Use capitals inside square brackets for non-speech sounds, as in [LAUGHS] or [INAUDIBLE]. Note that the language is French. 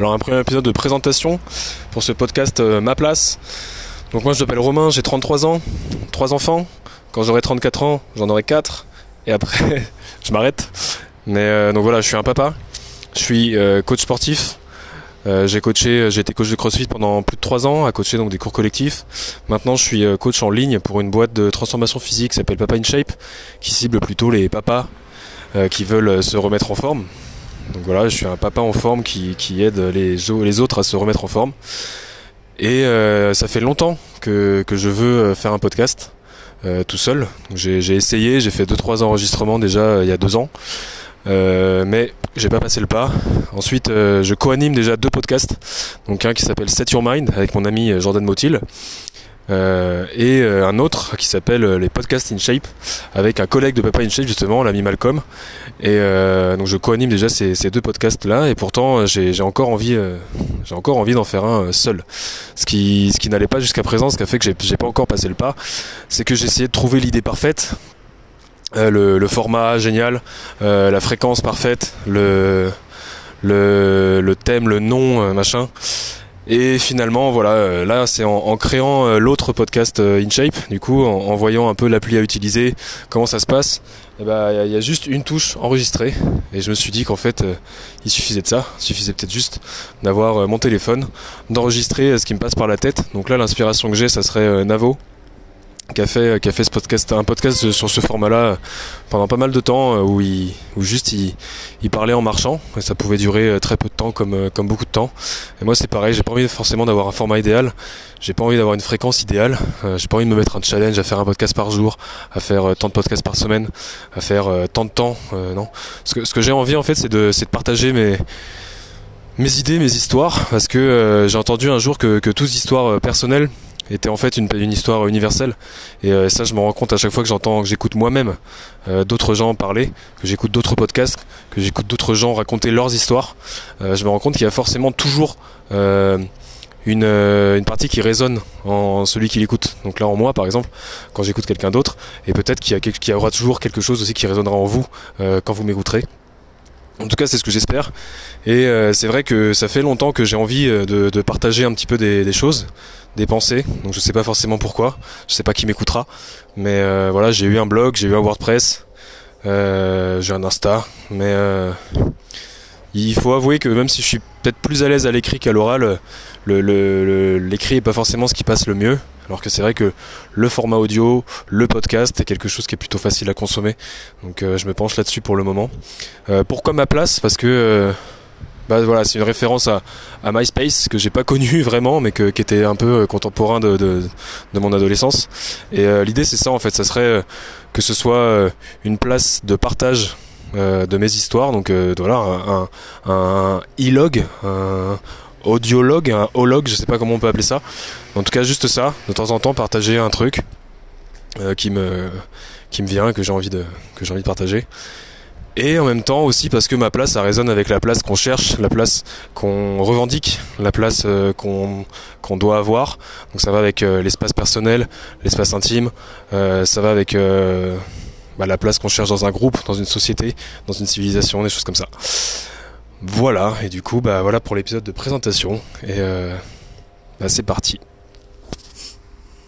Alors un premier épisode de présentation pour ce podcast euh, Ma Place. Donc moi je m'appelle Romain, j'ai 33 ans, 3 enfants. Quand j'aurai 34 ans, j'en aurai 4. Et après, [LAUGHS] je m'arrête. Mais euh, donc voilà, je suis un papa. Je suis euh, coach sportif. J'ai coaché, j'ai été coach de CrossFit pendant plus de 3 ans, à coacher donc des cours collectifs. Maintenant, je suis coach en ligne pour une boîte de transformation physique qui s'appelle Papa in Shape, qui cible plutôt les papas qui veulent se remettre en forme. Donc voilà, je suis un papa en forme qui, qui aide les, les autres à se remettre en forme. Et euh, ça fait longtemps que, que je veux euh, faire un podcast euh, tout seul. J'ai essayé, j'ai fait 2-3 enregistrements déjà euh, il y a deux ans. Euh, mais j'ai pas passé le pas. Ensuite, je co-anime déjà deux podcasts. Donc un qui s'appelle Set Your Mind avec mon ami Jordan Motil. Euh, et euh, un autre qui s'appelle euh, les podcasts in shape avec un collègue de Papa in shape justement l'ami Malcolm. Et donc je co-anime déjà ces, deux podcasts là et pourtant j'ai encore envie j'ai encore envie d'en faire un seul. Ce qui ce qui n'allait pas jusqu'à présent ce qui a fait que j'ai pas encore passé le pas c'est que j'ai essayé de trouver l'idée parfaite. Le, format génial la fréquence parfaite le le, thème le nom machin et finalement, voilà, euh, là, c'est en, créant euh, l'autre podcast euh, InShape, du coup, en, voyant un peu l'appli à utiliser, comment ça se passe, il y, a- il y a juste une touche enregistrée. Et je me suis dit qu'en fait, il suffisait de ça. Il suffisait peut-être juste d'avoir mon téléphone, d'enregistrer ce qui me passe par la tête. Donc là, l'inspiration que j'ai, ça serait Navo, qui a fait, qui a fait ce podcast, un podcast sur ce format-là euh, pendant pas mal de temps, euh, où, il, où juste il, parlait en marchant. Et ça pouvait durer euh, très peu de temps, comme, euh, comme beaucoup de temps. Et moi, c'est pareil, j'ai pas envie forcément d'avoir un format idéal. J'ai pas envie d'avoir une fréquence idéale. Euh, j'ai pas envie de me mettre un challenge à faire un podcast par jour, à faire euh, tant de podcasts par semaine, à faire euh, tant de temps. Euh, non. Ce que, ce que j'ai envie, en fait, c'est de, c'est de partager mes, mes idées, mes histoires. Parce que euh, j'ai entendu un jour que, que toutes histoires euh, étaient en fait une, histoire universelle. Et euh, ça, je me rends compte à chaque fois que j'entends, que j'écoute moi-même euh, d'autres gens parler, que j'écoute d'autres podcasts, que j'écoute d'autres gens raconter leurs histoires. Euh, je me rends compte qu'il y a forcément toujours une, partie qui résonne en celui qui l'écoute. Donc là en moi par exemple, quand j'écoute quelqu'un d'autre, et peut-être qu'il y, y aura toujours quelque chose aussi qui résonnera en vous quand vous m'écouterez. En tout cas, c'est ce que j'espère. Et euh, c'est vrai que ça fait longtemps que j'ai envie euh, de, partager un petit peu des, choses, des pensées. Donc je sais pas forcément pourquoi, je sais pas qui m'écoutera, mais euh, voilà, j'ai eu un blog, j'ai eu un WordPress, j'ai un Insta, mais il faut avouer que même si je suis peut-être plus à l'aise à l'écrit qu'à l'oral, le, le- le- l'écrit est pas forcément ce qui passe le mieux. Alors que c'est vrai que le format audio, le podcast est quelque chose qui est plutôt facile à consommer. Donc euh, je me penche là-dessus pour le moment. Euh, pourquoi ma place? Parce que euh, bah, voilà, c'est une référence à, MySpace que j'ai pas connu [LAUGHS] vraiment, mais qui était un peu contemporain de, mon adolescence. Et l'idée c'est ça en fait, ça serait que ce soit une place de partage de mes histoires. Donc voilà, un, un, un e-log, audiologue, un hologue, je sais pas comment on peut appeler ça. En tout cas, juste ça, de temps en temps, partager un truc euh, qui me qui me vient, que j'ai envie de que j'ai envie de partager. Et en même temps aussi parce que ma place, ça résonne avec la place qu'on cherche, la place qu'on revendique, la place euh, qu'on qu'on doit avoir. Donc ça va avec euh, l'espace personnel, l'espace intime, euh, ça va avec euh, bah, la place qu'on cherche dans un groupe, dans une société, dans une civilisation, des choses comme ça. Voilà, et du coup, bah voilà pour l'épisode de présentation. Et euh, bah, c'est parti.